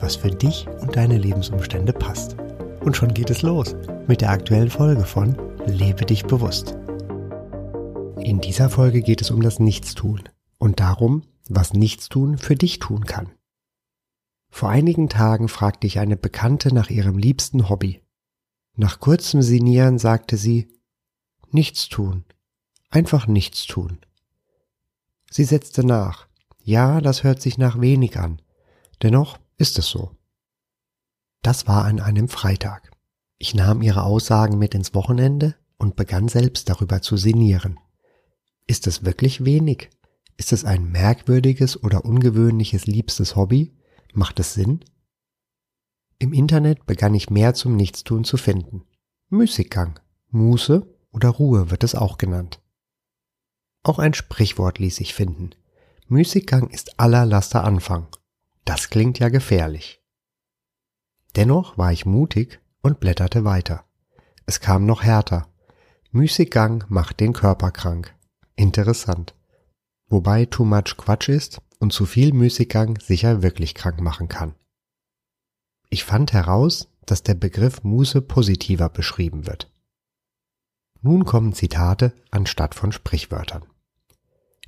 was für dich und deine Lebensumstände passt. Und schon geht es los mit der aktuellen Folge von Lebe dich bewusst. In dieser Folge geht es um das Nichtstun und darum, was Nichtstun für dich tun kann. Vor einigen Tagen fragte ich eine Bekannte nach ihrem liebsten Hobby. Nach kurzem Sinieren sagte sie, nichts tun, einfach nichts tun. Sie setzte nach, ja, das hört sich nach wenig an, dennoch ist es so. Das war an einem Freitag. Ich nahm ihre Aussagen mit ins Wochenende und begann selbst darüber zu sinnieren. Ist es wirklich wenig? Ist es ein merkwürdiges oder ungewöhnliches liebstes Hobby? Macht es Sinn? Im Internet begann ich mehr zum Nichtstun zu finden. Müßiggang, Muße oder Ruhe wird es auch genannt. Auch ein Sprichwort ließ sich finden. Müßiggang ist aller Laster Anfang. Das klingt ja gefährlich. Dennoch war ich mutig und blätterte weiter. Es kam noch härter. Müßiggang macht den Körper krank. Interessant. Wobei too much Quatsch ist und zu viel Müßiggang sicher wirklich krank machen kann. Ich fand heraus, dass der Begriff Muße positiver beschrieben wird. Nun kommen Zitate anstatt von Sprichwörtern.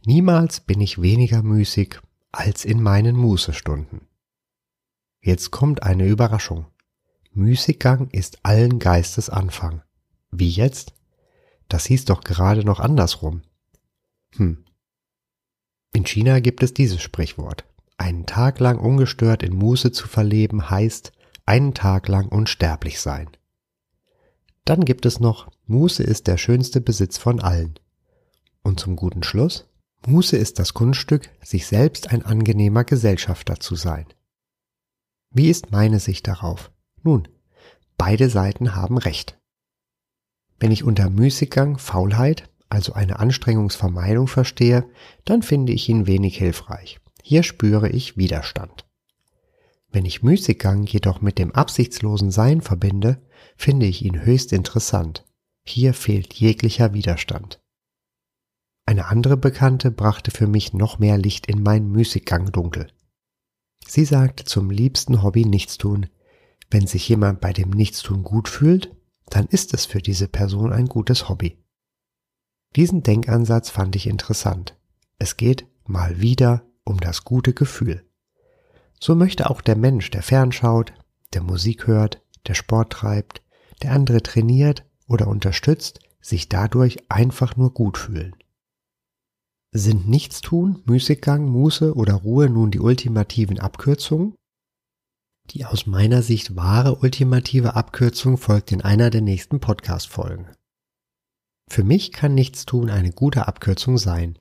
Niemals bin ich weniger müßig als in meinen Mußestunden. Jetzt kommt eine Überraschung. Müßiggang ist allen Geistes Anfang. Wie jetzt? Das hieß doch gerade noch andersrum. Hm. In China gibt es dieses Sprichwort. Einen Tag lang ungestört in Muße zu verleben heißt einen Tag lang unsterblich sein. Dann gibt es noch Muße ist der schönste Besitz von allen. Und zum guten Schluss Muße ist das Kunststück, sich selbst ein angenehmer Gesellschafter zu sein. Wie ist meine Sicht darauf? Nun, beide Seiten haben recht. Wenn ich unter Müßiggang Faulheit, also eine Anstrengungsvermeidung verstehe, dann finde ich ihn wenig hilfreich. Hier spüre ich Widerstand. Wenn ich Müßiggang jedoch mit dem absichtslosen Sein verbinde, finde ich ihn höchst interessant. Hier fehlt jeglicher Widerstand. Eine andere Bekannte brachte für mich noch mehr Licht in mein Müßiggang dunkel. Sie sagt zum liebsten Hobby Nichtstun. Wenn sich jemand bei dem Nichtstun gut fühlt, dann ist es für diese Person ein gutes Hobby. Diesen Denkansatz fand ich interessant. Es geht mal wieder um das gute Gefühl. So möchte auch der Mensch, der fernschaut, der Musik hört, der Sport treibt, der andere trainiert oder unterstützt, sich dadurch einfach nur gut fühlen. Sind Nichtstun, Müßiggang, Muße oder Ruhe nun die ultimativen Abkürzungen? Die aus meiner Sicht wahre ultimative Abkürzung folgt in einer der nächsten Podcast-Folgen. Für mich kann Nichtstun eine gute Abkürzung sein.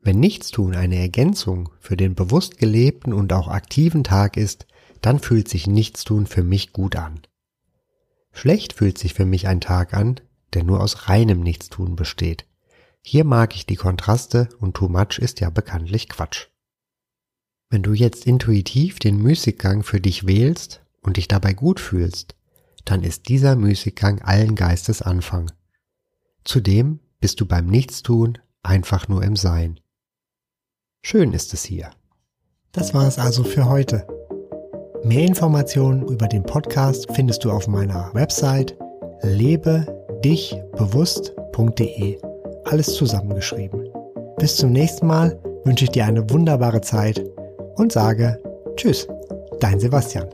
Wenn Nichtstun eine Ergänzung für den bewusst gelebten und auch aktiven Tag ist, dann fühlt sich Nichtstun für mich gut an. Schlecht fühlt sich für mich ein Tag an, der nur aus reinem Nichtstun besteht. Hier mag ich die Kontraste und too much ist ja bekanntlich Quatsch. Wenn du jetzt intuitiv den Müßiggang für dich wählst und dich dabei gut fühlst, dann ist dieser Müßiggang allen Geistes Anfang. Zudem bist du beim Nichtstun einfach nur im Sein. Schön ist es hier. Das war es also für heute. Mehr Informationen über den Podcast findest du auf meiner Website lebe-dich-bewusst.de alles zusammengeschrieben. Bis zum nächsten Mal wünsche ich dir eine wunderbare Zeit und sage Tschüss, dein Sebastian.